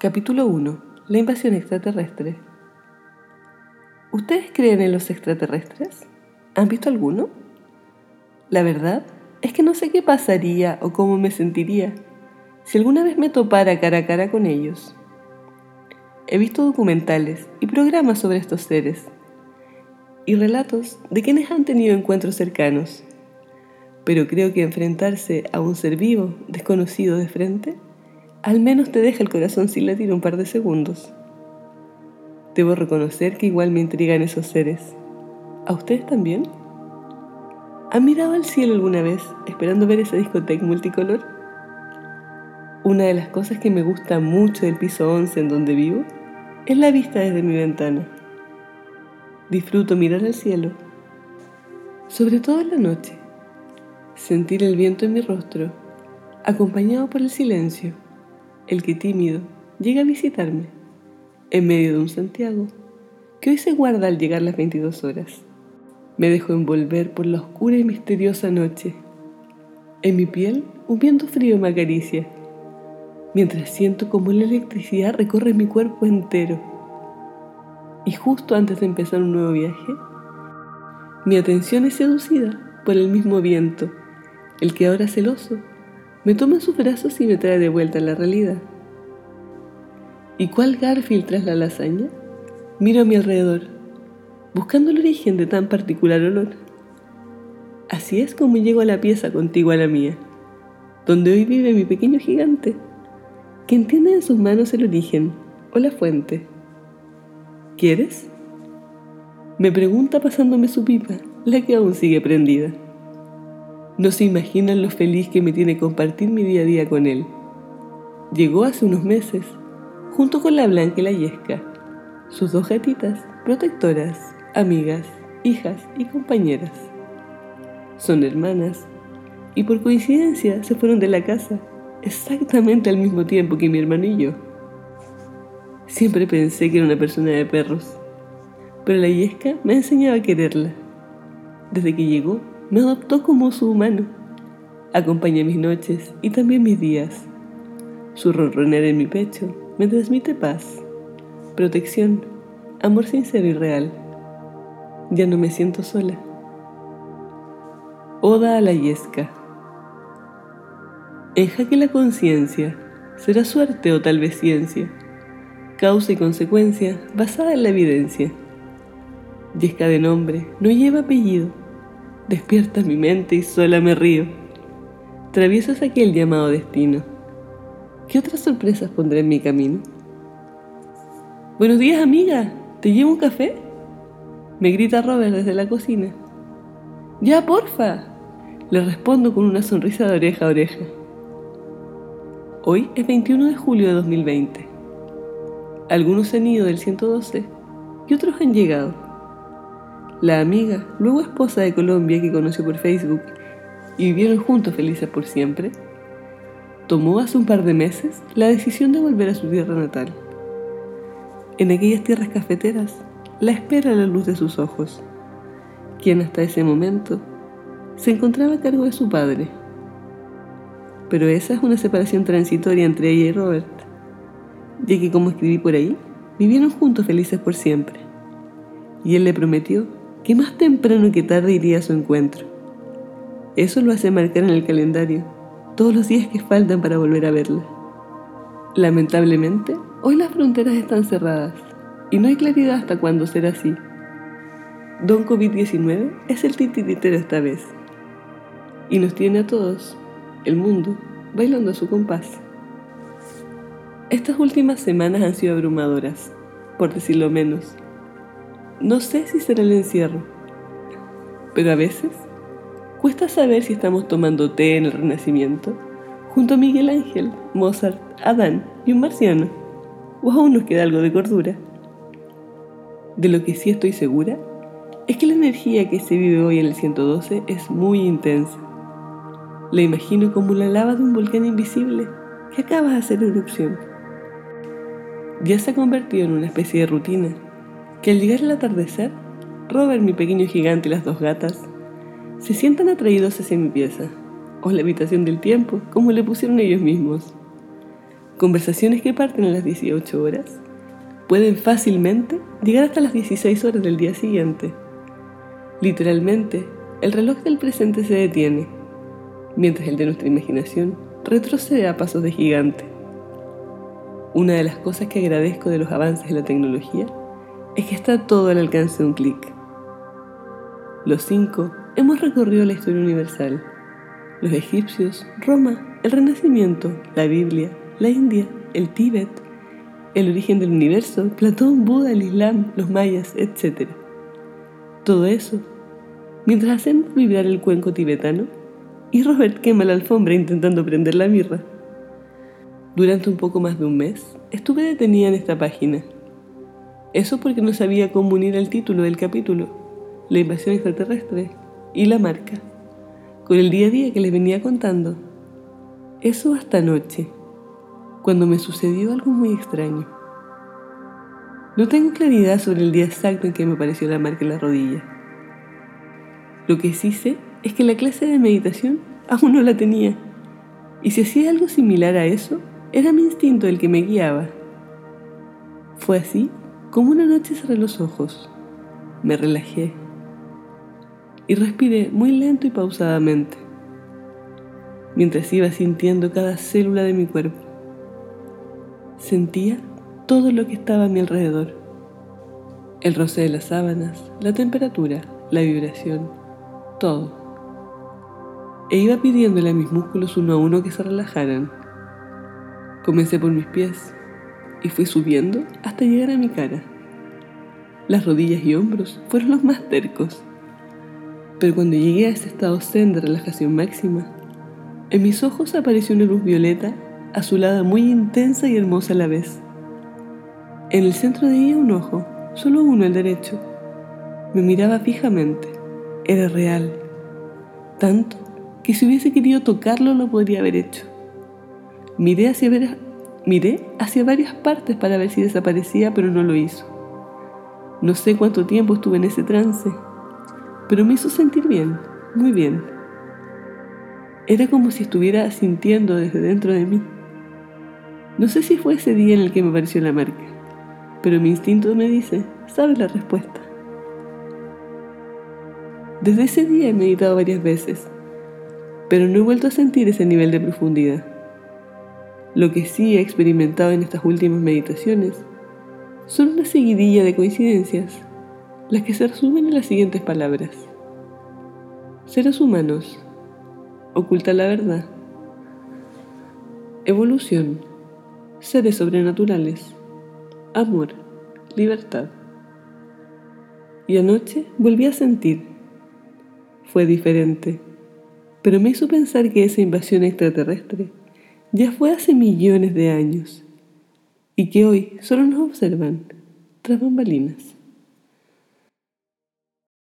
Capítulo 1. La invasión extraterrestre. ¿Ustedes creen en los extraterrestres? ¿Han visto alguno? La verdad es que no sé qué pasaría o cómo me sentiría si alguna vez me topara cara a cara con ellos. He visto documentales y programas sobre estos seres y relatos de quienes han tenido encuentros cercanos, pero creo que enfrentarse a un ser vivo desconocido de frente al menos te deja el corazón sin latir un par de segundos. Debo reconocer que igual me intrigan esos seres. ¿A ustedes también? ¿Han mirado al cielo alguna vez esperando ver esa discoteca multicolor? Una de las cosas que me gusta mucho del piso 11 en donde vivo es la vista desde mi ventana. Disfruto mirar al cielo, sobre todo en la noche, sentir el viento en mi rostro, acompañado por el silencio el que tímido llega a visitarme, en medio de un Santiago, que hoy se guarda al llegar las 22 horas. Me dejo envolver por la oscura y misteriosa noche. En mi piel un viento frío me acaricia, mientras siento como la electricidad recorre mi cuerpo entero. Y justo antes de empezar un nuevo viaje, mi atención es seducida por el mismo viento, el que ahora celoso me toma en sus brazos y me trae de vuelta a la realidad. ¿Y cuál Garfield tras la lasaña? Miro a mi alrededor, buscando el origen de tan particular olor. Así es como llego a la pieza contigua a la mía, donde hoy vive mi pequeño gigante, que entiende en sus manos el origen o la fuente. ¿Quieres? Me pregunta pasándome su pipa, la que aún sigue prendida. No se imaginan lo feliz que me tiene compartir mi día a día con él. Llegó hace unos meses, junto con la Blanca y la Yesca, sus dos gatitas, protectoras, amigas, hijas y compañeras. Son hermanas y por coincidencia se fueron de la casa exactamente al mismo tiempo que mi hermano y yo. Siempre pensé que era una persona de perros, pero la Yesca me ha enseñado a quererla. Desde que llegó, me adoptó como su humano. Acompaña mis noches y también mis días. Su ronronear en mi pecho me transmite paz, protección, amor sincero y real. Ya no me siento sola. Oda a la yesca. En jaque la conciencia, será suerte o tal vez ciencia, causa y consecuencia basada en la evidencia. Yesca de nombre, no lleva apellido, Despierta mi mente y sola me río. Travieso es aquel llamado destino. ¿Qué otras sorpresas pondré en mi camino? Buenos días, amiga. ¿Te llevo un café? Me grita Robert desde la cocina. Ya, porfa. Le respondo con una sonrisa de oreja a oreja. Hoy es 21 de julio de 2020. Algunos han ido del 112 y otros han llegado. La amiga, luego esposa de Colombia que conoció por Facebook y vivieron juntos felices por siempre, tomó hace un par de meses la decisión de volver a su tierra natal. En aquellas tierras cafeteras la espera la luz de sus ojos, quien hasta ese momento se encontraba a cargo de su padre. Pero esa es una separación transitoria entre ella y Robert, ya que como escribí por ahí, vivieron juntos felices por siempre. Y él le prometió que más temprano que tarde iría a su encuentro. Eso lo hace marcar en el calendario todos los días que faltan para volver a verla. Lamentablemente, hoy las fronteras están cerradas y no hay claridad hasta cuándo será así. Don COVID-19 es el titiritero esta vez y nos tiene a todos, el mundo, bailando a su compás. Estas últimas semanas han sido abrumadoras, por decirlo menos. No sé si será el encierro, pero a veces cuesta saber si estamos tomando té en el Renacimiento junto a Miguel Ángel, Mozart, Adán y un marciano, o aún nos queda algo de cordura. De lo que sí estoy segura es que la energía que se vive hoy en el 112 es muy intensa. La imagino como la lava de un volcán invisible que acaba de hacer erupción. Ya se ha convertido en una especie de rutina que al llegar el atardecer, Robert, mi pequeño gigante y las dos gatas se sientan atraídos hacia mi pieza, o la habitación del tiempo, como le pusieron ellos mismos. Conversaciones que parten a las 18 horas pueden fácilmente llegar hasta las 16 horas del día siguiente. Literalmente, el reloj del presente se detiene, mientras el de nuestra imaginación retrocede a pasos de gigante. Una de las cosas que agradezco de los avances de la tecnología es que está todo al alcance de un clic. Los cinco hemos recorrido la historia universal. Los egipcios, Roma, el Renacimiento, la Biblia, la India, el Tíbet, el origen del universo, Platón, Buda, el Islam, los mayas, etc. Todo eso, mientras hacemos vibrar el cuenco tibetano y Robert quema la alfombra intentando prender la mirra. Durante un poco más de un mes estuve detenida en esta página. Eso porque no sabía cómo unir el título del capítulo, la invasión extraterrestre, y la marca, con el día a día que les venía contando. Eso hasta anoche, cuando me sucedió algo muy extraño. No tengo claridad sobre el día exacto en que me apareció la marca en la rodilla. Lo que sí sé es que la clase de meditación aún no la tenía. Y si hacía algo similar a eso, era mi instinto el que me guiaba. Fue así como una noche cerré los ojos, me relajé y respiré muy lento y pausadamente, mientras iba sintiendo cada célula de mi cuerpo. Sentía todo lo que estaba a mi alrededor. El roce de las sábanas, la temperatura, la vibración, todo. E iba pidiéndole a mis músculos uno a uno que se relajaran Comencé por mis pies y fui subiendo hasta llegar a mi cara. Las rodillas y hombros fueron los más tercos. Pero cuando llegué a ese estado de relajación máxima, en mis ojos apareció una luz violeta, azulada muy intensa y hermosa a la vez. En el centro de ella un ojo, solo uno el derecho. Me miraba fijamente. Era real. Tanto que si hubiese querido tocarlo lo podría haber hecho. Miré hacia, miré hacia varias partes para ver si desaparecía, pero no lo hizo. No sé cuánto tiempo estuve en ese trance, pero me hizo sentir bien, muy bien. Era como si estuviera sintiendo desde dentro de mí. No sé si fue ese día en el que me apareció la marca, pero mi instinto me dice, sabes la respuesta. Desde ese día he meditado varias veces, pero no he vuelto a sentir ese nivel de profundidad. Lo que sí he experimentado en estas últimas meditaciones son una seguidilla de coincidencias, las que se resumen en las siguientes palabras. Seres humanos, oculta la verdad. Evolución, seres sobrenaturales, amor, libertad. Y anoche volví a sentir. Fue diferente, pero me hizo pensar que esa invasión extraterrestre ya fue hace millones de años y que hoy solo nos observan tras bambalinas.